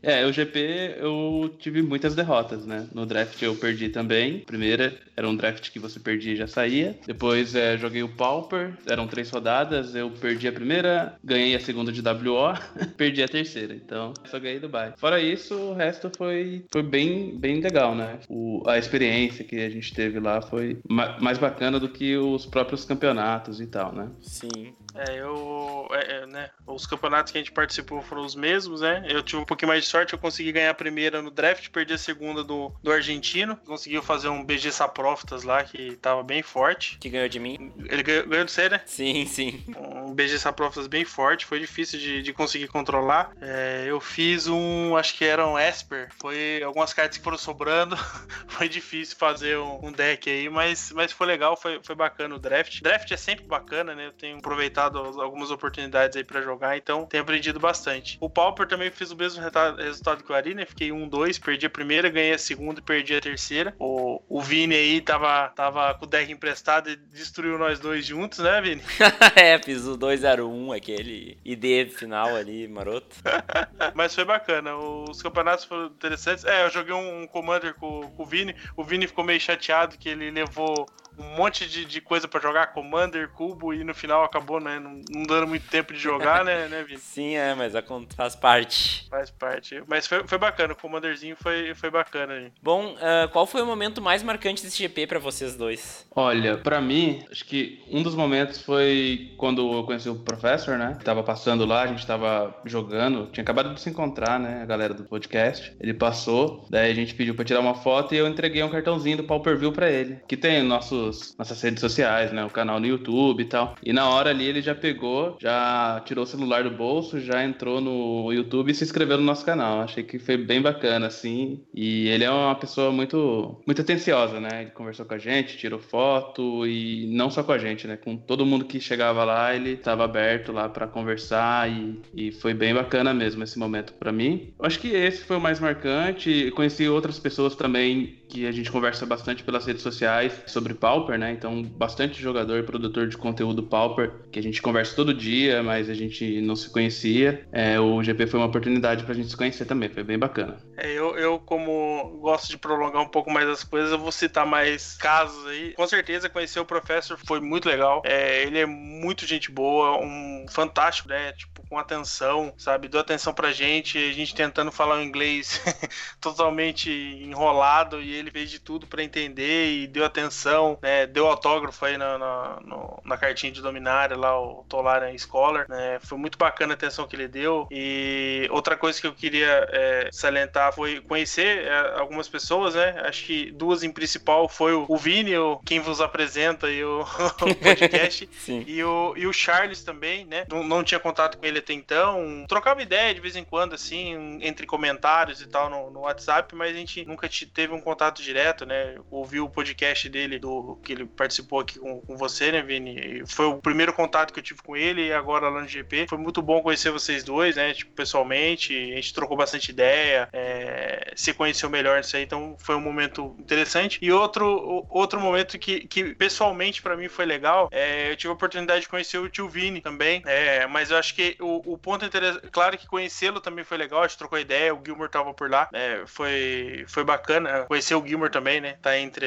É, o GP eu tive muitas derrotas, né? No draft eu perdi também. Primeira era um draft que você perdia e já saía. Depois é, joguei o Pauper, eram três rodadas. Eu perdi a primeira, ganhei a segunda de WO, perdi a terceira. Então, só ganhei do bye. Fora isso, o resto foi, foi bem, bem legal, né? O, a experiência que a gente teve lá foi ma mais bacana do que os próprios campeonatos e tal, né? Sim. É, eu. É, é, né, os campeonatos que a gente participou foram os mesmos, né? Eu tive um pouquinho mais de sorte, eu consegui ganhar a primeira no draft, perdi a segunda do, do argentino. Conseguiu fazer um BG Saproftas lá, que tava bem forte. Que ganhou de mim? Ele ganhou, ganhou de você, né? Sim, sim. Um BG Saproftas bem forte, foi difícil de, de conseguir controlar. É, eu fiz um, acho que era um Esper. Foi algumas cartas que foram sobrando. foi difícil fazer um, um, deck aí, mas, mas foi legal, foi, foi bacana o draft. Draft é sempre bacana, né? Eu tenho aproveitado dado algumas oportunidades aí para jogar, então tenho aprendido bastante. O Pauper também fez o mesmo resultado que o Ari, né? Fiquei 1-2, perdi a primeira, ganhei a segunda e perdi a terceira. O, o Vini aí tava, tava com o deck emprestado e destruiu nós dois juntos, né, Vini? é, fiz o 2-0-1, aquele ID final ali, maroto. Mas foi bacana, os campeonatos foram interessantes. É, eu joguei um Commander com, com o Vini, o Vini ficou meio chateado que ele levou um monte de, de coisa para jogar, Commander, Cubo, e no final acabou, né? Não, não dando muito tempo de jogar, né, né, Vini? Sim, é, mas faz parte. Faz parte. Mas foi, foi bacana, o Commanderzinho foi, foi bacana aí. Bom, uh, qual foi o momento mais marcante desse GP para vocês dois? Olha, para mim, acho que um dos momentos foi quando eu conheci o Professor, né? Tava passando lá, a gente tava jogando, tinha acabado de se encontrar, né? A galera do podcast. Ele passou, daí a gente pediu pra tirar uma foto e eu entreguei um cartãozinho do Pauper View pra ele, que tem nosso nossos, nossas redes sociais, né? O canal no YouTube e tal. E na hora ali ele já pegou, já tirou o celular do bolso, já entrou no YouTube e se inscreveu no nosso canal. Achei que foi bem bacana, assim. E ele é uma pessoa muito, muito atenciosa, né? Ele conversou com a gente, tirou foto e não só com a gente, né? Com todo mundo que chegava lá, ele estava aberto lá para conversar e, e foi bem bacana mesmo esse momento para mim. Acho que esse foi o mais marcante. Conheci outras pessoas também que a gente conversa bastante pelas redes sociais sobre Pauper, né? Então, bastante jogador e produtor de conteúdo Pauper, que a gente conversa todo dia, mas a gente não se conhecia. É, o GP foi uma oportunidade pra gente se conhecer também, foi bem bacana. É, eu, eu, como gosto de prolongar um pouco mais as coisas, eu vou citar mais casos aí. Com certeza, conhecer o Professor foi muito legal. É, ele é muito gente boa, um fantástico, né? Tipo, com atenção, sabe? Deu atenção pra gente, a gente tentando falar o inglês totalmente enrolado e ele fez de tudo para entender e deu atenção, né? Deu autógrafo aí na, na, no, na cartinha de Dominária lá, o Tolarian Scholar, né? Foi muito bacana a atenção que ele deu. E outra coisa que eu queria é, salientar foi conhecer é, algumas pessoas, né? Acho que duas em principal foi o, o Vini, o, quem vos apresenta e o, o podcast, e, o, e o Charles também, né? Não, não tinha contato com ele até então. Trocava ideia de vez em quando, assim, entre comentários e tal no, no WhatsApp, mas a gente nunca teve um contato direto, né? Ouvi o podcast dele, do que ele participou aqui com, com você, né, Vini? Foi o primeiro contato que eu tive com ele e agora lá no GP. Foi muito bom conhecer vocês dois, né? Tipo, pessoalmente. A gente trocou bastante ideia, é, se conheceu melhor nisso aí, então foi um momento interessante. E outro, outro momento que, que pessoalmente para mim foi legal, é, eu tive a oportunidade de conhecer o tio Vini também, é, mas eu acho que o, o ponto interessante, claro que conhecê-lo também foi legal, a gente trocou ideia, o Gilmore tava por lá, é, foi, foi bacana conhecer o Gilmer também, né? Tá entre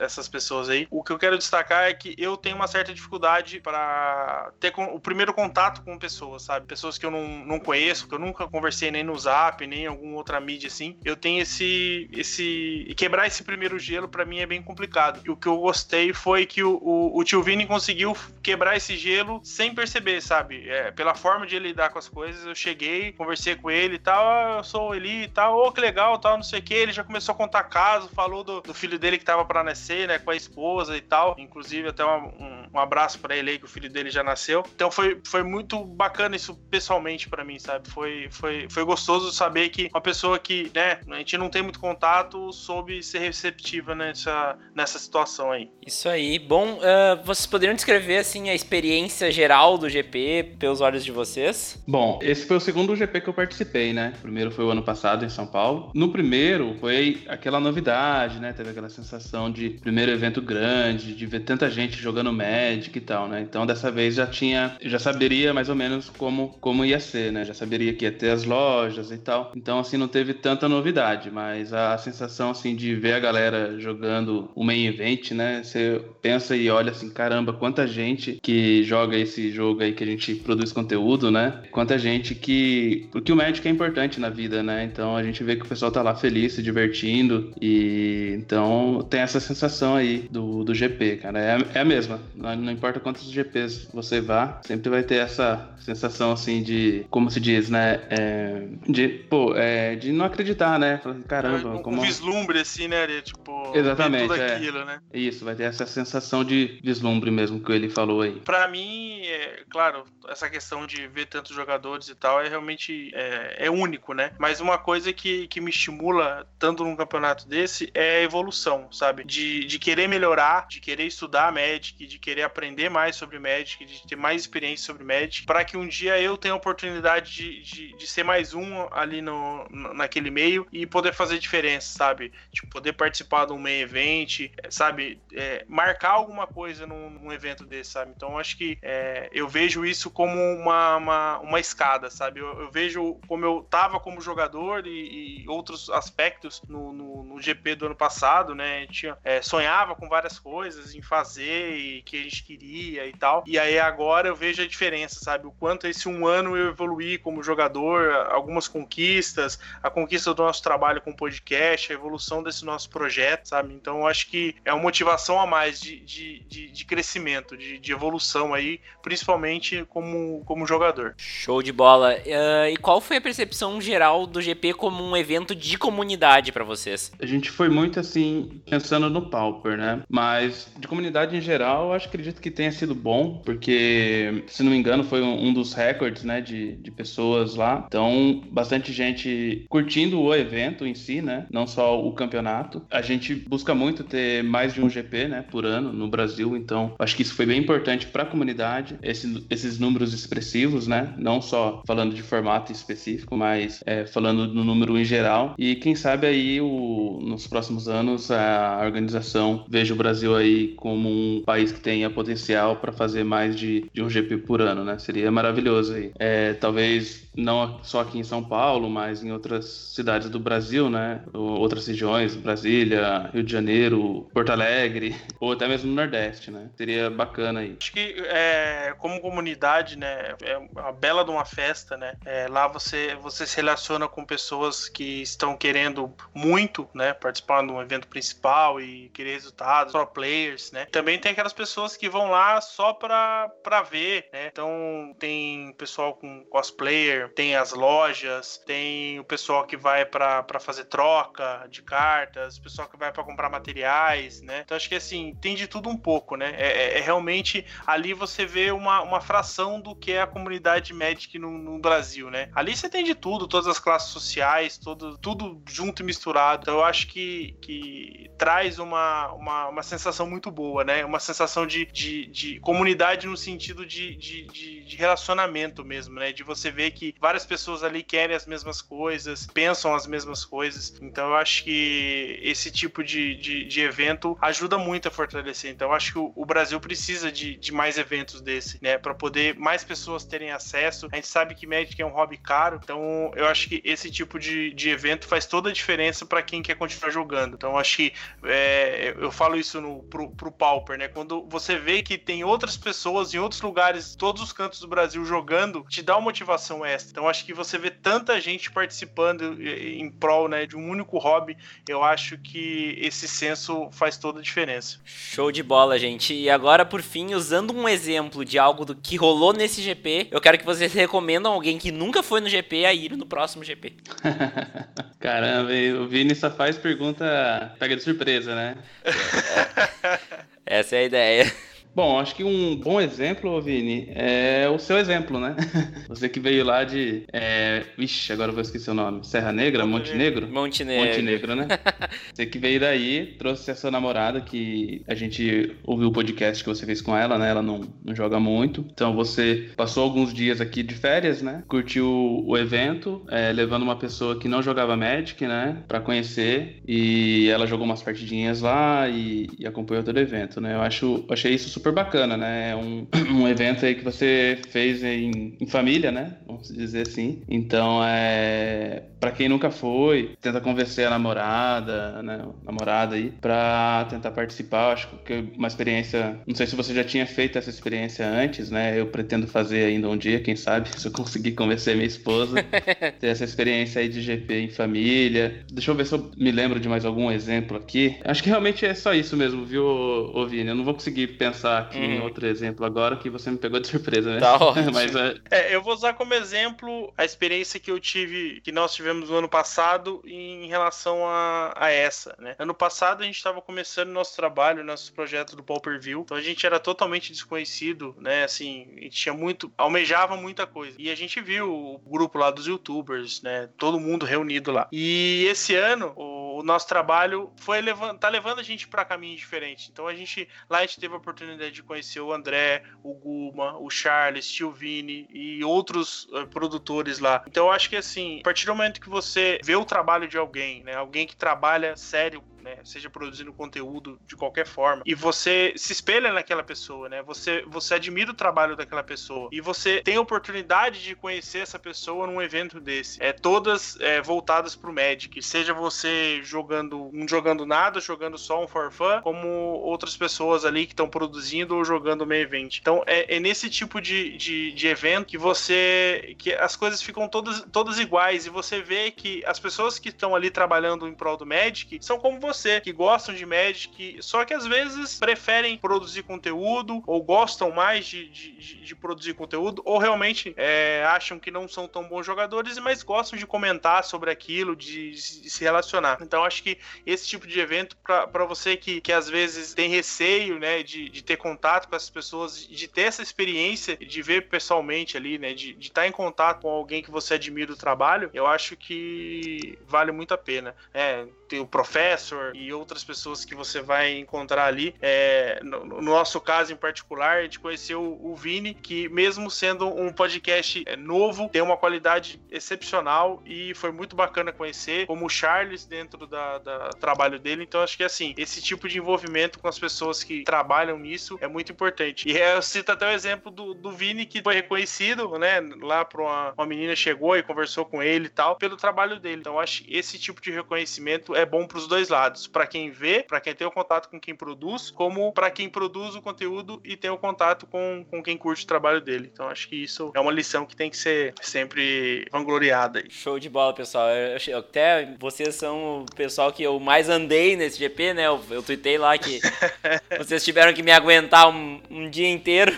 essas pessoas aí. O que eu quero destacar é que eu tenho uma certa dificuldade para ter o primeiro contato com pessoas, sabe? Pessoas que eu não, não conheço, que eu nunca conversei nem no Zap, nem em alguma outra mídia assim. Eu, tem esse. esse quebrar esse primeiro gelo para mim é bem complicado. E o que eu gostei foi que o, o, o tio Vini conseguiu quebrar esse gelo sem perceber, sabe? É, pela forma de ele lidar com as coisas, eu cheguei, conversei com ele e tal, ah, eu sou o Eli e tal, ô, oh, que legal, tal, não sei o que. Ele já começou a contar caso, falou do, do filho dele que tava para nascer, né, com a esposa e tal. Inclusive, até uma, um, um, abraço para ele aí, que o filho dele já nasceu. Então foi, foi muito bacana isso pessoalmente para mim, sabe? Foi, foi, foi gostoso saber que uma pessoa que, né, a gente não tem muito contato, soube ser receptiva nessa, nessa situação aí. Isso aí. Bom, uh, vocês poderiam descrever, assim, a experiência geral do GP pelos olhos de vocês? Bom, esse foi o segundo GP que eu participei, né? O primeiro foi o ano passado em São Paulo. No primeiro foi aquela novidade, né? Teve aquela sensação de primeiro evento grande, de ver tanta gente jogando Magic e tal, né? Então dessa vez já tinha, já saberia mais ou menos como, como ia ser, né? Já saberia que ia ter as lojas e tal. Então assim não teve tanta novidade, mas a sensação assim de ver a galera jogando o main event, né? Você pensa e olha assim, caramba, quanta gente que joga esse jogo aí que a gente produz conteúdo, né? Quanta gente que porque o Magic é importante na vida, né? Então a gente vê que o pessoal tá lá feliz, se divertindo e então tem essa sensação aí do, do GP, cara. É, é a mesma. Não, não importa quantos GPs você vá, sempre vai ter essa sensação assim de, como se diz, né? É, de, pô, é, de não acreditar, né? Caramba, um, como... um vislumbre assim, né? Tipo, Exatamente. tudo é. aquilo, né? Isso, vai ter essa sensação de vislumbre mesmo que ele falou aí. Pra mim, é, claro, essa questão de ver tantos jogadores e tal é realmente é, é único, né? Mas uma coisa que, que me estimula tanto num campeonato desse é a evolução, sabe? De, de querer melhorar, de querer estudar Magic, de querer aprender mais sobre Magic, de ter mais experiência sobre Magic, para que um dia eu tenha a oportunidade de, de, de, ser mais um ali no, naquele meio e poder fazer diferença, sabe? Tipo, poder participar de um main event, sabe? É, marcar alguma coisa num, num, evento desse, sabe? Então acho que é, eu vejo isso como uma, uma, uma escada, sabe? Eu, eu, vejo como eu tava como jogador e, e outros aspectos no, no, no, GP do ano passado, né? Tinha, é, sonhava com várias coisas em fazer e que a gente queria e tal. E aí agora eu vejo a diferença, sabe? O quanto esse um ano eu evoluí como jogador, algumas conquistas, a conquista do nosso trabalho com o podcast, a evolução desse nosso projeto, sabe? Então eu acho que é uma motivação a mais de, de, de, de crescimento, de, de, evolução aí, principalmente como, como jogador. Show de bola. Uh, e qual foi a percepção geral do GP como um evento de comunidade para vocês? A gente foi muito assim, pensando no Pauper, né? Mas de comunidade em geral, acho, acredito que tenha sido bom, porque, se não me engano, foi um, um dos recordes, né, de, de pessoas lá. Então, bastante gente curtindo o evento em si, né? Não só o campeonato. A gente busca muito ter mais de um GP, né, por ano no Brasil, então acho que isso foi bem importante para a comunidade, esse, esses números expressivos, né? Não só falando de formato específico, mas é, falando no número em geral. E quem sabe aí o, nos próximos anos a organização veja o Brasil aí como um país que tenha potencial para fazer mais de, de um GP por ano, né? Seria maravilhoso aí. É, talvez não só aqui em São Paulo, mas em outras cidades do Brasil, né? Outras regiões, Brasília, Rio de Janeiro, Porto Alegre, ou até mesmo no Nordeste, né? Seria bacana aí. Acho que é, como comunidade, né? É uma bela de uma festa, né? É, lá você, você se relaciona com pessoas que estão querendo muito, né? Participar de um evento principal e querer resultados, pro players, né? Também tem aquelas pessoas que vão lá só pra, pra ver, né? Então tem pessoal com cosplayer, tem as lojas, tem o pessoal que vai para fazer troca de cartas, o pessoal que vai para comprar materiais, né? Então acho que assim, tem de tudo um pouco, né? É, é, é, realmente ali você vê uma, uma fração do que é a comunidade Magic no, no, Brasil, né? Ali você tem de tudo, todas as classes sociais, todo, tudo junto e misturado. Então eu acho que, que traz uma, uma, uma sensação muito boa, né? Uma sensação de, de, de comunidade no sentido de, de, de, de relacionamento mesmo, né? De você ver que várias pessoas ali querem as mesmas coisas, pensam as mesmas coisas. Então eu acho que esse tipo de, de, de evento ajuda muito a fortalecer. Então eu acho que o, o Brasil precisa de, de mais eventos desse, né? Para poder mais pessoas terem acesso. A gente sabe que Magic é um hobby caro, então eu acho que esse tipo de, de evento faz toda a diferença para quem quer continuar jogando. Então eu acho que é, eu falo isso no, pro, pro Pauper, né? Quando você vê que tem outras pessoas em outros lugares, todos os cantos do Brasil jogando, te dá uma motivação extra. Então acho que você vê tanta gente participando em prol né, de um único hobby, eu acho que esse senso faz toda a diferença. Show de bola, gente. E agora, por fim, usando um exemplo de algo do que rolou nesse GP, eu quero que vocês recomendam alguém que nunca foi no GP a ir no próximo GP. Caramba, o Vini só faz pergunta pega de surpresa, né? Essa é a ideia. Bom, acho que um bom exemplo, Vini, é o seu exemplo, né? Você que veio lá de. É... Vixe, agora eu vou esquecer o nome. Serra Negra? Montenegro? Montenegro. Montenegro, né? Você que veio daí, trouxe a sua namorada, que a gente ouviu o podcast que você fez com ela, né? Ela não, não joga muito. Então você passou alguns dias aqui de férias, né? Curtiu o evento, é, levando uma pessoa que não jogava Magic, né? Pra conhecer. E ela jogou umas partidinhas lá e, e acompanhou todo o evento, né? Eu acho, achei isso super super bacana, né? É um, um evento aí que você fez em, em família, né? Vamos dizer assim. Então, é para quem nunca foi, tenta convencer a namorada, né, namorada aí, para tentar participar. Acho que é uma experiência, não sei se você já tinha feito essa experiência antes, né? Eu pretendo fazer ainda um dia, quem sabe, se eu conseguir convencer minha esposa, ter essa experiência aí de GP em família. Deixa eu ver se eu me lembro de mais algum exemplo aqui. Acho que realmente é só isso mesmo, viu, Ovini? Eu não vou conseguir pensar aqui em uhum. outro exemplo agora que você me pegou de surpresa, né? Tá ótimo. Mas, é... é, eu vou usar como exemplo a experiência que eu tive, que nós tivemos tivemos no ano passado em relação a, a essa, né? Ano passado a gente estava começando nosso trabalho, nosso projeto do Pauper View, então a gente era totalmente desconhecido, né? Assim, a gente tinha muito, almejava muita coisa. E a gente viu o grupo lá dos youtubers, né? Todo mundo reunido lá. E esse ano, o, o nosso trabalho foi levando, tá levando a gente para caminhos diferentes. Então a gente, lá a gente teve a oportunidade de conhecer o André, o Guma, o Charles, o Vini e outros uh, produtores lá. Então eu acho que assim, a partir do momento que você vê o trabalho de alguém, né? Alguém que trabalha sério né? Seja produzindo conteúdo de qualquer forma. E você se espelha naquela pessoa, né? Você, você admira o trabalho daquela pessoa. E você tem a oportunidade de conhecer essa pessoa num evento desse. É, todas é, voltadas pro Magic. Seja você jogando, não jogando nada, jogando só um for fun, como outras pessoas ali que estão produzindo ou jogando meio evento. Então é, é nesse tipo de, de, de, evento que você. que as coisas ficam todas, todas iguais. E você vê que as pessoas que estão ali trabalhando em prol do Magic são como você você, que gostam de Magic, só que às vezes preferem produzir conteúdo, ou gostam mais de, de, de produzir conteúdo, ou realmente é, acham que não são tão bons jogadores, mas gostam de comentar sobre aquilo, de, de se relacionar. Então acho que esse tipo de evento, para você que, que às vezes tem receio, né, de, de ter contato com essas pessoas, de ter essa experiência, de ver pessoalmente ali, né, de, estar em contato com alguém que você admira o trabalho, eu acho que vale muito a pena. É, tem o Professor e outras pessoas que você vai encontrar ali. É, no, no, nosso caso em particular, a gente conheceu o Vini, que mesmo sendo um podcast é, novo, tem uma qualidade excepcional e foi muito bacana conhecer, como o Charles dentro da, da trabalho dele. Então acho que assim, esse tipo de envolvimento com as pessoas que trabalham nisso é muito importante. E eu cito até o exemplo do, do Vini, que foi reconhecido, né? Lá para uma, uma menina chegou e conversou com ele e tal, pelo trabalho dele. Então acho que esse tipo de reconhecimento é bom para os dois lados, para quem vê, para quem tem o contato com quem produz, como para quem produz o conteúdo e tem o contato com, com quem curte o trabalho dele. Então acho que isso é uma lição que tem que ser sempre vangloriada. Aí. Show de bola, pessoal. Eu, eu, até vocês são o pessoal que eu mais andei nesse GP, né? Eu, eu tuitei lá que vocês tiveram que me aguentar um, um dia inteiro.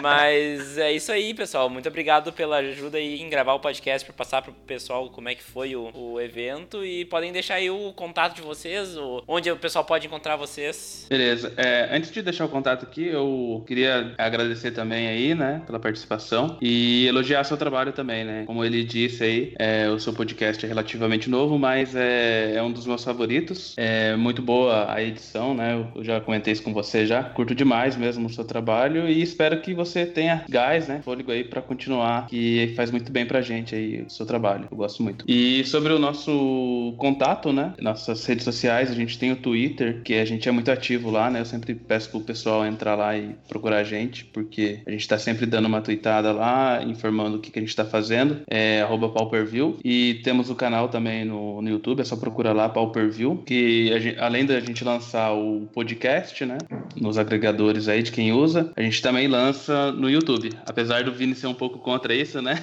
Mas é isso aí, pessoal. Muito obrigado pela ajuda aí em gravar o podcast para passar pro pessoal como é que foi o, o evento e podem deixar aí o contato de vocês, onde o pessoal pode encontrar vocês. Beleza. É, antes de deixar o contato aqui, eu queria agradecer também aí, né, pela participação e elogiar seu trabalho também, né? Como ele disse aí, é, o seu podcast é relativamente novo, mas é, é um dos meus favoritos. É muito boa a edição, né? Eu já comentei isso com você já. Curto demais mesmo o seu trabalho e espero que você tenha gás, né, fôlego aí para continuar, que faz muito bem pra gente aí o seu trabalho. Eu gosto muito. E sobre o nosso contato, né? Nossas redes sociais, a gente tem o Twitter, que a gente é muito ativo lá, né? Eu sempre peço pro pessoal entrar lá e procurar a gente, porque a gente tá sempre dando uma tweetada lá, informando o que, que a gente tá fazendo. É arroba Pauperview. E temos o canal também no, no YouTube, é só procurar lá Pauperview, que gente, além da gente lançar o podcast, né? Nos agregadores aí de quem usa, a gente também lança no YouTube. Apesar do Vini ser um pouco contra isso, né?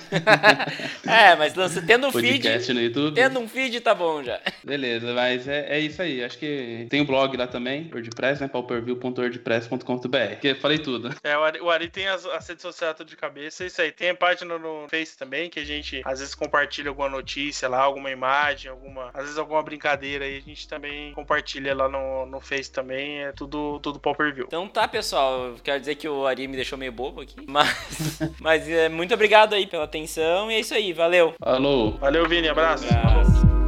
é, mas lança tendo um podcast feed. no YouTube. Tendo um feed tá bom já. Beleza, mas é, é isso aí. Acho que tem um blog lá também, WordPress, né? pauperview.wordpress.com.br. Que falei tudo. É, o Ari, o Ari tem as, as redes sociais tudo de cabeça, é isso aí. Tem a página no Face também, que a gente às vezes compartilha alguma notícia lá, alguma imagem, alguma. Às vezes alguma brincadeira aí, a gente também compartilha lá no, no Face também. É tudo, tudo pauperview. Então tá, pessoal. Quero dizer que o Ari me deixou meio bobo aqui. Mas, mas é, muito obrigado aí pela atenção. E é isso aí. Valeu. Falou. Valeu, Vini. Abraço. abraço.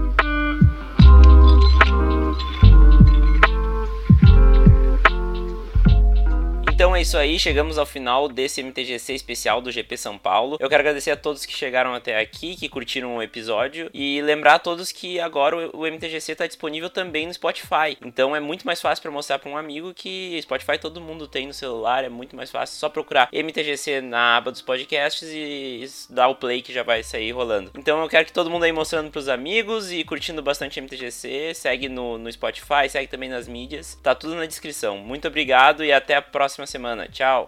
Então é isso aí, chegamos ao final desse MTGC especial do GP São Paulo. Eu quero agradecer a todos que chegaram até aqui, que curtiram o episódio e lembrar a todos que agora o MTGC está disponível também no Spotify. Então é muito mais fácil para mostrar para um amigo que Spotify todo mundo tem no celular, é muito mais fácil, só procurar MTGC na aba dos podcasts e dar o play que já vai sair rolando. Então eu quero que todo mundo aí mostrando para os amigos e curtindo bastante MTGC, segue no, no Spotify, segue também nas mídias, tá tudo na descrição. Muito obrigado e até a próxima semana. Tchau!